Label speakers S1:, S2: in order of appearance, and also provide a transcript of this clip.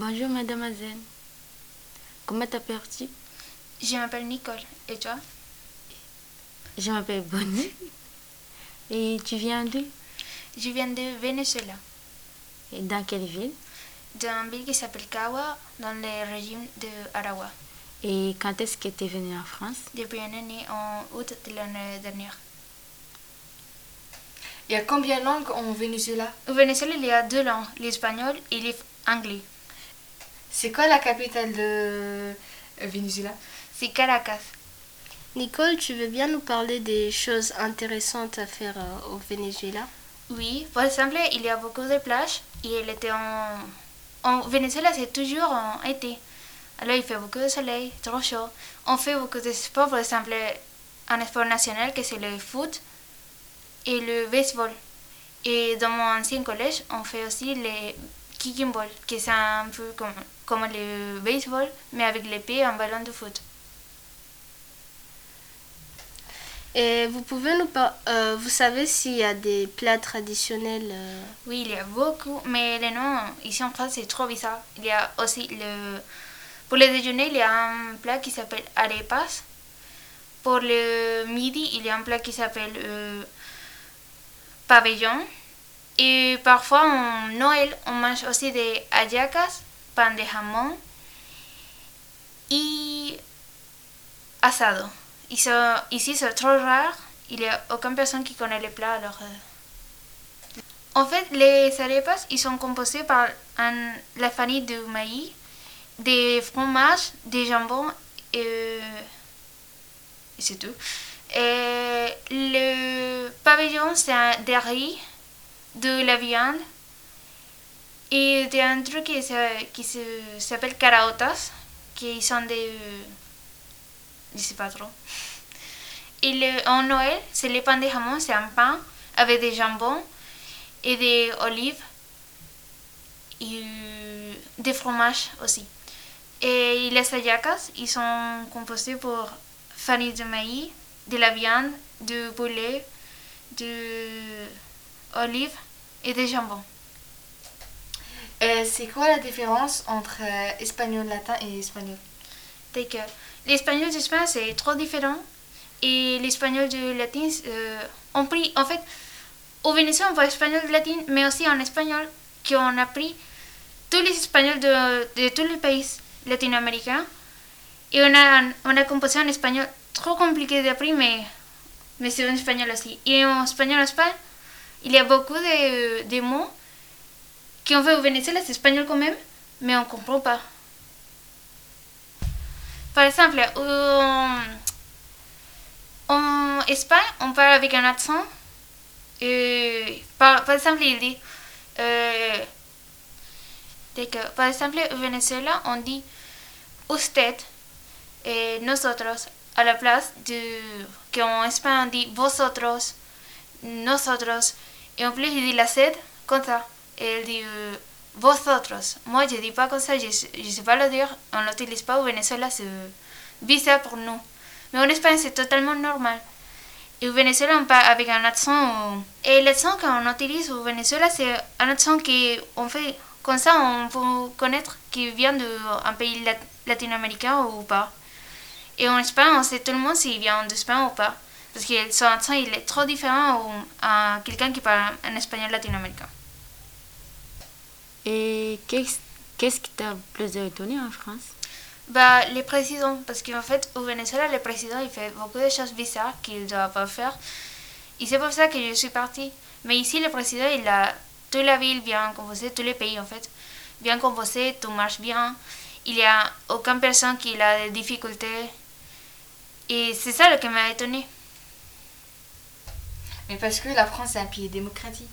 S1: Bonjour mademoiselle. Comment t'appelles-tu?
S2: Je m'appelle Nicole. Et toi?
S1: Je m'appelle Bonnie. Et tu viens d'où?
S2: Je viens de Venezuela,
S1: Et dans quelle ville?
S2: D'une ville qui s'appelle Kawa, dans le régime de Aragua,
S1: Et quand est-ce que tu es venue en France?
S2: Depuis une année en août de l'année dernière.
S3: Il y a combien de langues en Venezuela?
S2: Au Venezuela, il y a deux langues, l'espagnol et l'anglais.
S3: C'est quoi la capitale de Venezuela?
S2: C'est Caracas.
S4: Nicole, tu veux bien nous parler des choses intéressantes à faire euh, au Venezuela?
S2: Oui, par exemple, il y a beaucoup de plages et il était en... En Venezuela, c'est toujours en été. Alors, il fait beaucoup de soleil, trop chaud. On fait beaucoup de sports, par exemple, un sport national que c'est le foot et le baseball. Et dans mon ancien collège, on fait aussi le kicking ball, qui c'est un peu comme, comme le baseball, mais avec l'épée et un ballon de foot.
S4: Et vous pouvez nous par- euh, vous savez s'il y a des plats traditionnels euh,
S2: Oui, il y a beaucoup, mais les noms ici en France c'est trop bizarre. Il y a aussi le. Pour le déjeuner, il y a un plat qui s'appelle arepas. Pour le midi, il y a un plat qui s'appelle euh, pavillon. Et parfois, en Noël, on mange aussi des hallacas, pan de jamón et asado. Ils sont- ici, c'est trop rare. Il n'y a aucune personne qui connaît les plats, alors. euh, en fait, les arepas, ils sont composés par un- la farine de maïs, des fromages, des jambons et, et c'est tout. Et le pavillon, c'est un- des riz, de la viande et de un truc qui, qui s'appelle caraotas, qui sont des... Je sais pas trop. Et le, en Noël, c'est le pain de jamon, c'est un pain avec des jambons et des olives et des fromages aussi. Et les hallacas, ils sont composés pour farine de maïs, de la viande, du poulet, de olives et des jambons.
S3: Euh, C'est quoi la différence entre euh, espagnol latin et espagnol?
S2: Que l'espagnol d'Espagne, c'est trop différent. Et l'espagnol de latin, euh, on pris, en fait, au Venezuela, on voit espagnol latin, mais aussi en espagnol, qu'on a pris tous les espagnols de, de tous les pays latino-américains. Et on a, on a composé un espagnol trop compliqué d'apprendre, mais, mais c'est en espagnol aussi. Et en espagnol, Espagne, il y a beaucoup de, de mots qu'on fait au Venezuela, c'est espagnol quand même, mais on ne comprend pas. Par exemple, en, en Espagne, on parle avec un accent. Euh, par, par exemple, il dit. que, par exemple, au Venezuela, on dit usted et nosotros à la place de. qu'en Espagne, on dit vosotros, nosotros. Et en plus, il dit la sed comme ça. Et il dit euh, vosotros. Moi, je dis pas comme ça, je ne sais pas le dire. On l'utilise pas au Venezuela, c'est bizarre pour nous. Mais en Espagne, c'est totalement normal. Et au Venezuela, on parle avec un accent. Et l'accent qu'on utilise au Venezuela, c'est un accent qu'on fait comme ça, on peut connaître qu'il vient d'un pays lat- latino-américain ou pas. Et en Espagne, on sait tout le monde s'il vient d'Espagne ou pas. Parce que son accent, il est trop différent à quelqu'un qui parle un espagnol latino-américain.
S1: Et qu'est-ce qu'est-ce qui t'a plus étonné en France?
S2: Bah, les présidents, parce qu'en fait, au Venezuela, le président, il fait beaucoup de choses bizarres qu'il ne doit pas faire. Et c'est pour ça que je suis partie. Mais ici, le président, il a toute la ville bien composée, tous les pays, en fait, bien composé, tout marche bien. Il n'y a aucune personne qui a des difficultés. Et c'est ça le qui m'a étonné.
S3: Mais parce que la France est un pays démocratique.